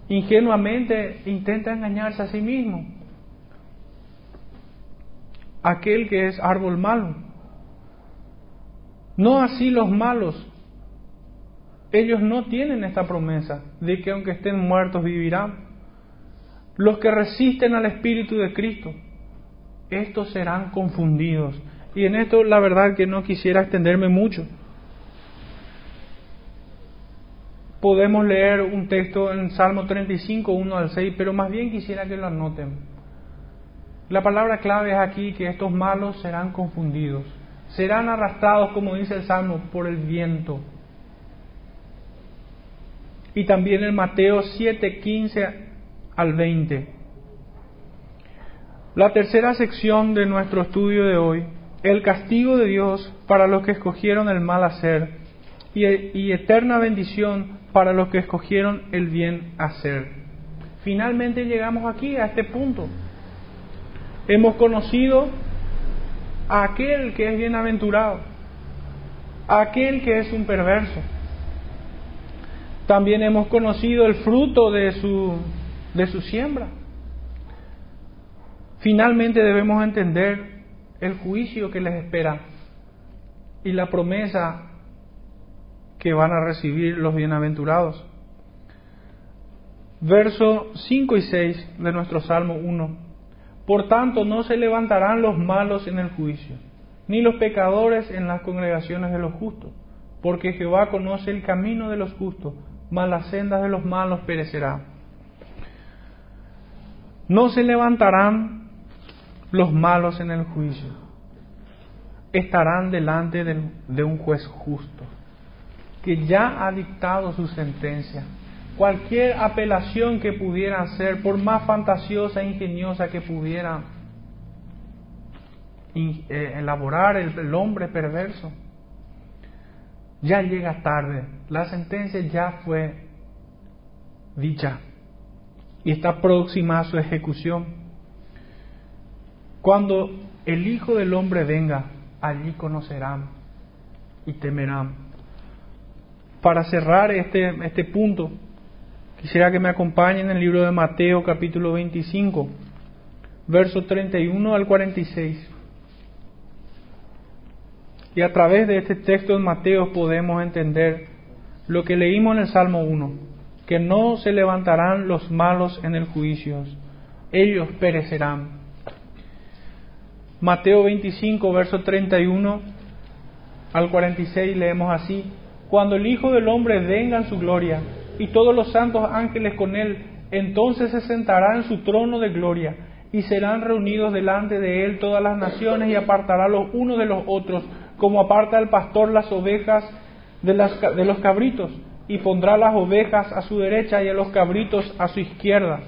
Speaker 1: Ingenuamente intenta engañarse a sí mismo. Aquel que es árbol malo. No así los malos. Ellos no tienen esta promesa de que aunque estén muertos vivirán. Los que resisten al Espíritu de Cristo, estos serán confundidos. Y en esto la verdad que no quisiera extenderme mucho. podemos leer un texto en Salmo 35, 1 al 6, pero más bien quisiera que lo anoten. La palabra clave es aquí que estos malos serán confundidos, serán arrastrados, como dice el Salmo, por el viento. Y también en Mateo 7, 15 al 20. La tercera sección de nuestro estudio de hoy, el castigo de Dios para los que escogieron el mal hacer y, y eterna bendición para los que escogieron el bien hacer. Finalmente llegamos aquí, a este punto. Hemos conocido aquel que es bienaventurado, aquel que es un perverso. También hemos conocido el fruto de su, de su siembra. Finalmente debemos entender el juicio que les espera y la promesa que van a recibir los bienaventurados. Verso 5 y 6 de nuestro Salmo 1. Por tanto, no se levantarán los malos en el juicio, ni los pecadores en las congregaciones de los justos, porque Jehová conoce el camino de los justos, mas las sendas de los malos perecerá. No se levantarán los malos en el juicio. estarán delante de un juez justo, que ya ha dictado su sentencia. Cualquier apelación que pudiera hacer, por más fantasiosa e ingeniosa que pudiera eh, elaborar el hombre perverso, ya llega tarde. La sentencia ya fue dicha y está próxima a su ejecución. Cuando el Hijo del Hombre venga, allí conocerán y temerán. Para cerrar este, este punto, quisiera que me acompañen en el libro de Mateo capítulo 25, versos 31 al 46. Y a través de este texto de Mateo podemos entender lo que leímos en el Salmo 1, que no se levantarán los malos en el juicio, ellos perecerán. Mateo 25, verso 31 al 46 leemos así, cuando el Hijo del Hombre venga en su gloria y todos los santos ángeles con él, entonces se sentará en su trono de gloria y serán reunidos delante de él todas las naciones y apartará los unos de los otros, como aparta el pastor las ovejas de, las, de los cabritos, y pondrá las ovejas a su derecha y a los cabritos a su izquierda.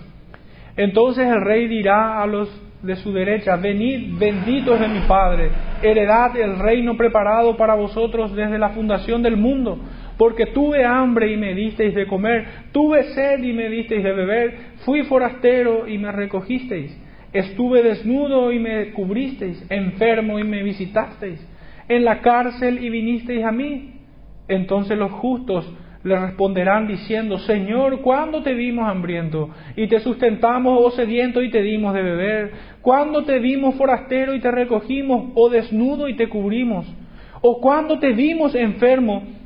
Speaker 1: Entonces el rey dirá a los de su derecha, venid benditos de mi Padre, heredad el reino preparado para vosotros desde la fundación del mundo, porque tuve hambre y me disteis de comer, tuve sed y me disteis de beber, fui forastero y me recogisteis, estuve desnudo y me cubristeis, enfermo y me visitasteis, en la cárcel y vinisteis a mí. Entonces los justos le responderán diciendo, Señor, ¿cuándo te vimos hambriento y te sustentamos o sediento y te dimos de beber? ¿Cuándo te vimos forastero y te recogimos o desnudo y te cubrimos? ¿O cuándo te vimos enfermo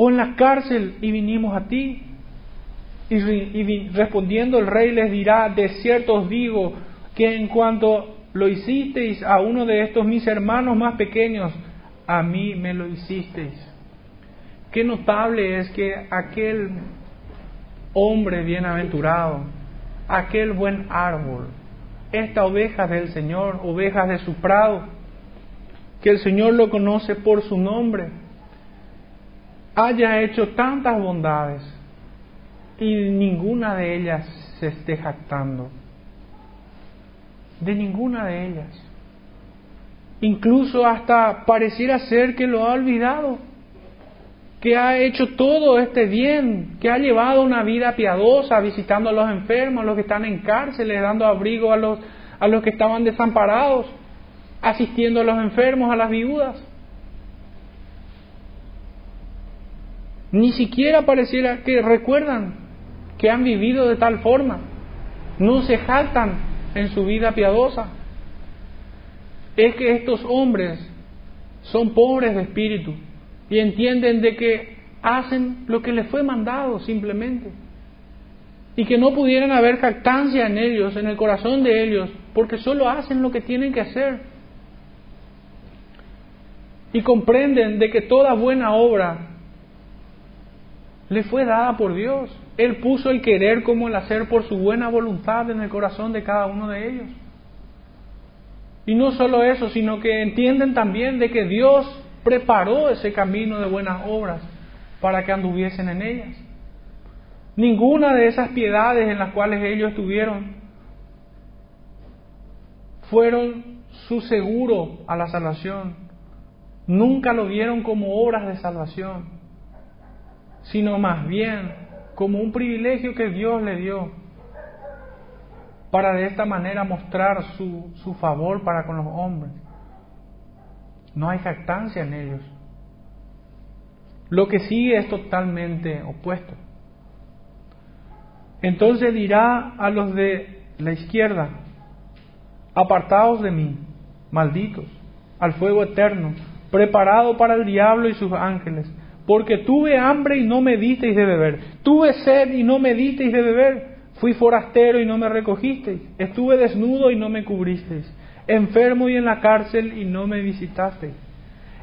Speaker 1: o en la cárcel y vinimos a ti? Y, y respondiendo el rey les dirá, de cierto os digo que en cuanto lo hicisteis a uno de estos mis hermanos más pequeños, a mí me lo hicisteis. Qué notable es que aquel hombre bienaventurado, aquel buen árbol, esta oveja del Señor, ovejas de su prado, que el Señor lo conoce por su nombre, haya hecho tantas bondades y ninguna de ellas se esté jactando. De ninguna de ellas. Incluso hasta pareciera ser que lo ha olvidado, que ha hecho todo este bien, que ha llevado una vida piadosa, visitando a los enfermos, a los que están en cárceles, dando abrigo a los, a los que estaban desamparados, asistiendo a los enfermos, a las viudas. Ni siquiera pareciera que recuerdan que han vivido de tal forma, no se jactan en su vida piadosa. Es que estos hombres son pobres de espíritu y entienden de que hacen lo que les fue mandado simplemente. Y que no pudieran haber jactancia en ellos, en el corazón de ellos, porque solo hacen lo que tienen que hacer. Y comprenden de que toda buena obra le fue dada por Dios. Él puso el querer como el hacer por su buena voluntad en el corazón de cada uno de ellos. Y no solo eso, sino que entienden también de que Dios preparó ese camino de buenas obras para que anduviesen en ellas. Ninguna de esas piedades en las cuales ellos estuvieron fueron su seguro a la salvación. Nunca lo vieron como obras de salvación, sino más bien como un privilegio que Dios le dio para de esta manera mostrar su, su favor para con los hombres. No hay jactancia en ellos. Lo que sigue es totalmente opuesto. Entonces dirá a los de la izquierda, apartados de mí, malditos, al fuego eterno, preparado para el diablo y sus ángeles, porque tuve hambre y no me disteis de beber, tuve sed y no me disteis de beber Fui forastero y no me recogisteis. Estuve desnudo y no me cubristeis. Enfermo y en la cárcel y no me visitasteis.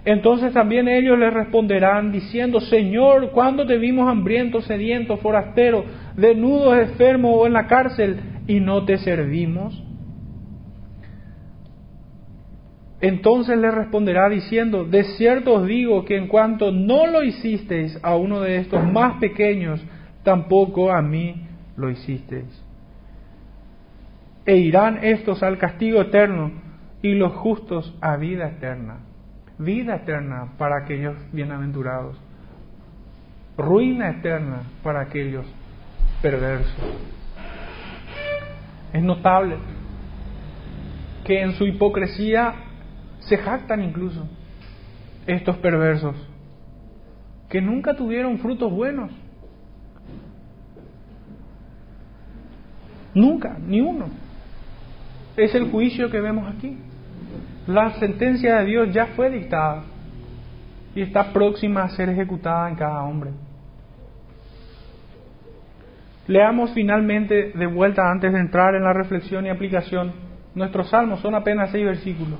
Speaker 1: Entonces también ellos le responderán diciendo, Señor, ¿cuándo te vimos hambriento, sediento, forastero, desnudo, enfermo o en la cárcel y no te servimos? Entonces le responderá diciendo, de cierto os digo que en cuanto no lo hicisteis a uno de estos más pequeños, tampoco a mí lo hicisteis. E irán estos al castigo eterno y los justos a vida eterna. Vida eterna para aquellos bienaventurados. Ruina eterna para aquellos perversos. Es notable que en su hipocresía se jactan incluso estos perversos, que nunca tuvieron frutos buenos. Nunca, ni uno. Es el juicio que vemos aquí. La sentencia de Dios ya fue dictada y está próxima a ser ejecutada en cada hombre. Leamos finalmente de vuelta antes de entrar en la reflexión y aplicación. Nuestros salmos son apenas seis versículos.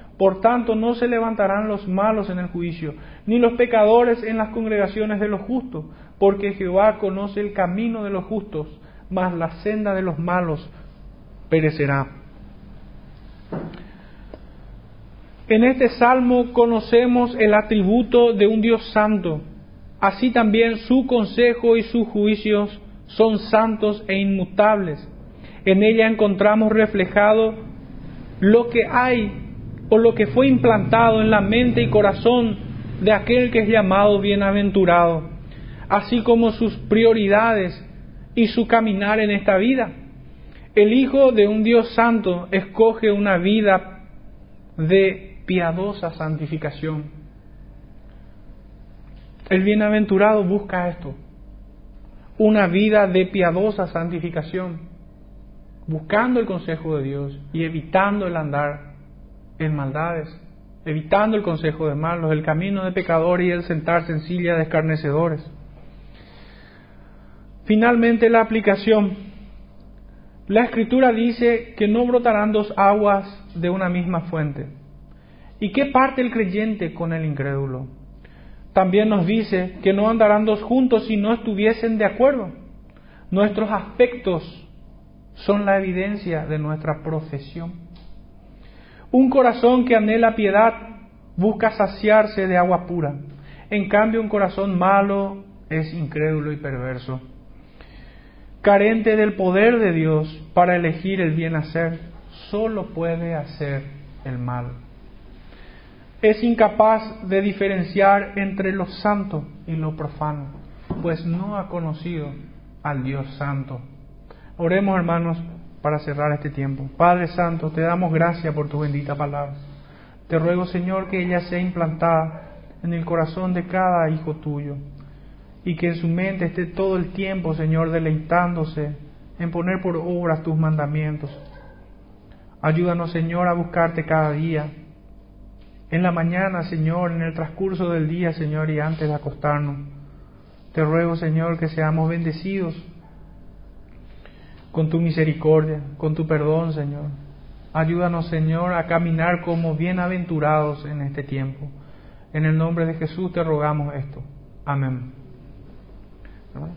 Speaker 1: Por tanto, no se levantarán los malos en el juicio, ni los pecadores en las congregaciones de los justos, porque Jehová conoce el camino de los justos, mas la senda de los malos perecerá. En este salmo conocemos el atributo de un Dios santo. Así también su consejo y sus juicios son santos e inmutables. En ella encontramos reflejado lo que hay o lo que fue implantado en la mente y corazón de aquel que es llamado bienaventurado, así como sus prioridades y su caminar en esta vida. El Hijo de un Dios santo escoge una vida de piadosa santificación. El bienaventurado busca esto, una vida de piadosa santificación, buscando el consejo de Dios y evitando el andar maldades, evitando el consejo de malos, el camino de pecadores y el sentarse en silla de escarnecedores. Finalmente, la aplicación. La escritura dice que no brotarán dos aguas de una misma fuente. ¿Y qué parte el creyente con el incrédulo? También nos dice que no andarán dos juntos si no estuviesen de acuerdo. Nuestros aspectos son la evidencia de nuestra profesión. Un corazón que anhela piedad busca saciarse de agua pura. En cambio, un corazón malo es incrédulo y perverso. Carente del poder de Dios para elegir el bien hacer, solo puede hacer el mal. Es incapaz de diferenciar entre lo santo y lo profano, pues no ha conocido al Dios santo. Oremos, hermanos, para cerrar este tiempo. Padre Santo, te damos gracias por tu bendita palabra. Te ruego, Señor, que ella sea implantada en el corazón de cada hijo tuyo y que en su mente esté todo el tiempo, Señor, deleitándose en poner por obras tus mandamientos. Ayúdanos, Señor, a buscarte cada día. En la mañana, Señor, en el transcurso del día, Señor, y antes de acostarnos. Te ruego, Señor, que seamos bendecidos con tu misericordia, con tu perdón, Señor. Ayúdanos, Señor, a caminar como bienaventurados en este tiempo. En el nombre de Jesús te rogamos esto. Amén.